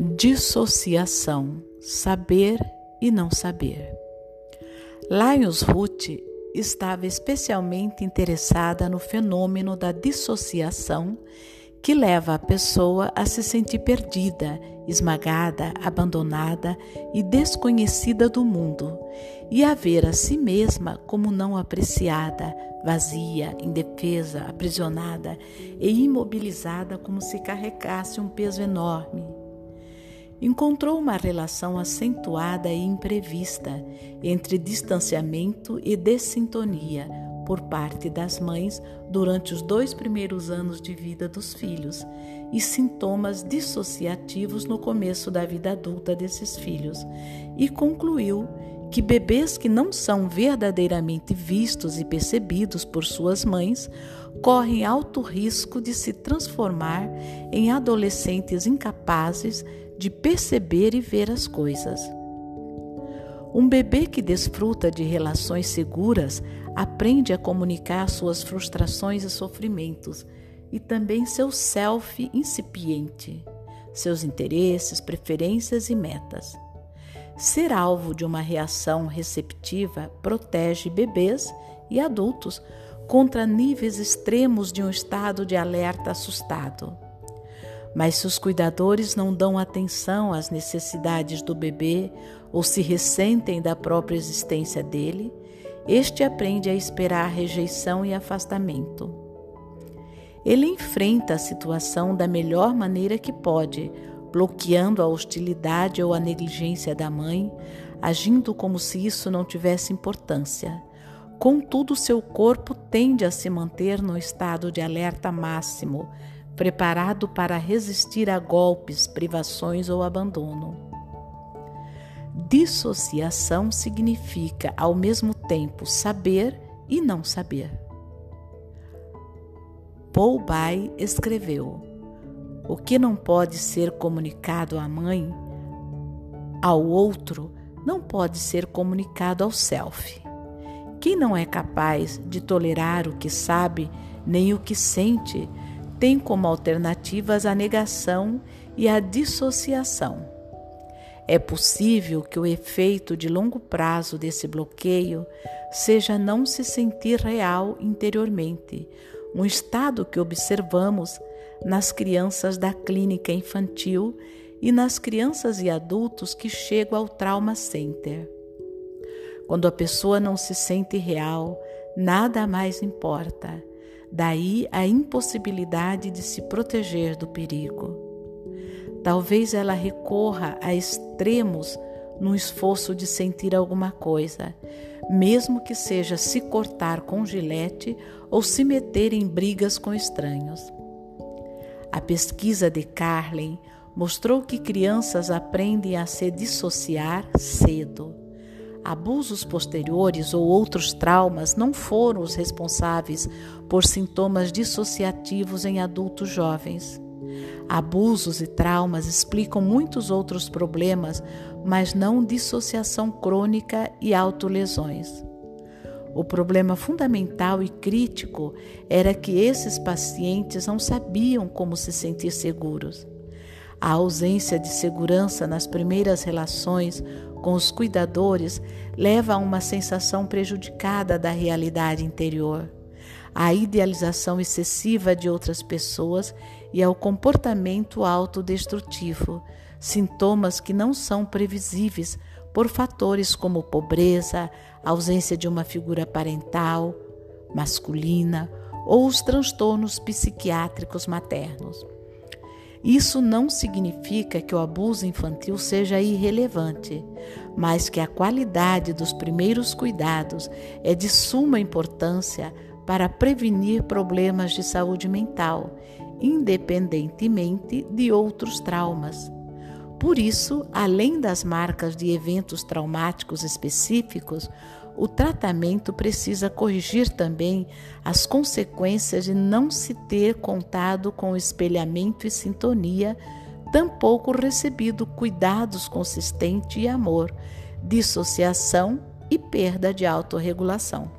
Dissociação, saber e não saber. Lyons Ruth estava especialmente interessada no fenômeno da dissociação que leva a pessoa a se sentir perdida, esmagada, abandonada e desconhecida do mundo, e a ver a si mesma como não apreciada, vazia, indefesa, aprisionada e imobilizada como se carregasse um peso enorme encontrou uma relação acentuada e imprevista entre distanciamento e dessintonia por parte das mães durante os dois primeiros anos de vida dos filhos e sintomas dissociativos no começo da vida adulta desses filhos, e concluiu que bebês que não são verdadeiramente vistos e percebidos por suas mães correm alto risco de se transformar em adolescentes incapazes de perceber e ver as coisas. Um bebê que desfruta de relações seguras aprende a comunicar suas frustrações e sofrimentos e também seu self incipiente, seus interesses, preferências e metas. Ser alvo de uma reação receptiva protege bebês e adultos contra níveis extremos de um estado de alerta assustado. Mas se os cuidadores não dão atenção às necessidades do bebê ou se ressentem da própria existência dele, este aprende a esperar rejeição e afastamento. Ele enfrenta a situação da melhor maneira que pode, bloqueando a hostilidade ou a negligência da mãe, agindo como se isso não tivesse importância. Contudo, seu corpo tende a se manter no estado de alerta máximo, preparado para resistir a golpes, privações ou abandono. Dissociação significa, ao mesmo tempo, saber e não saber. Paul Bay escreveu: O que não pode ser comunicado à mãe, ao outro, não pode ser comunicado ao self. Quem não é capaz de tolerar o que sabe nem o que sente, tem como alternativas a negação e a dissociação. É possível que o efeito de longo prazo desse bloqueio seja não se sentir real interiormente, um estado que observamos nas crianças da clínica infantil e nas crianças e adultos que chegam ao Trauma Center. Quando a pessoa não se sente real, nada mais importa. Daí a impossibilidade de se proteger do perigo. Talvez ela recorra a extremos no esforço de sentir alguma coisa, mesmo que seja se cortar com gilete ou se meter em brigas com estranhos. A pesquisa de Carlin mostrou que crianças aprendem a se dissociar cedo. Abusos posteriores ou outros traumas não foram os responsáveis por sintomas dissociativos em adultos jovens. Abusos e traumas explicam muitos outros problemas, mas não dissociação crônica e autolesões. O problema fundamental e crítico era que esses pacientes não sabiam como se sentir seguros. A ausência de segurança nas primeiras relações com os cuidadores leva a uma sensação prejudicada da realidade interior, à idealização excessiva de outras pessoas e ao comportamento autodestrutivo, sintomas que não são previsíveis por fatores como pobreza, ausência de uma figura parental, masculina ou os transtornos psiquiátricos maternos. Isso não significa que o abuso infantil seja irrelevante, mas que a qualidade dos primeiros cuidados é de suma importância para prevenir problemas de saúde mental, independentemente de outros traumas. Por isso, além das marcas de eventos traumáticos específicos, o tratamento precisa corrigir também as consequências de não se ter contado com espelhamento e sintonia, tampouco recebido cuidados consistentes e amor, dissociação e perda de autorregulação.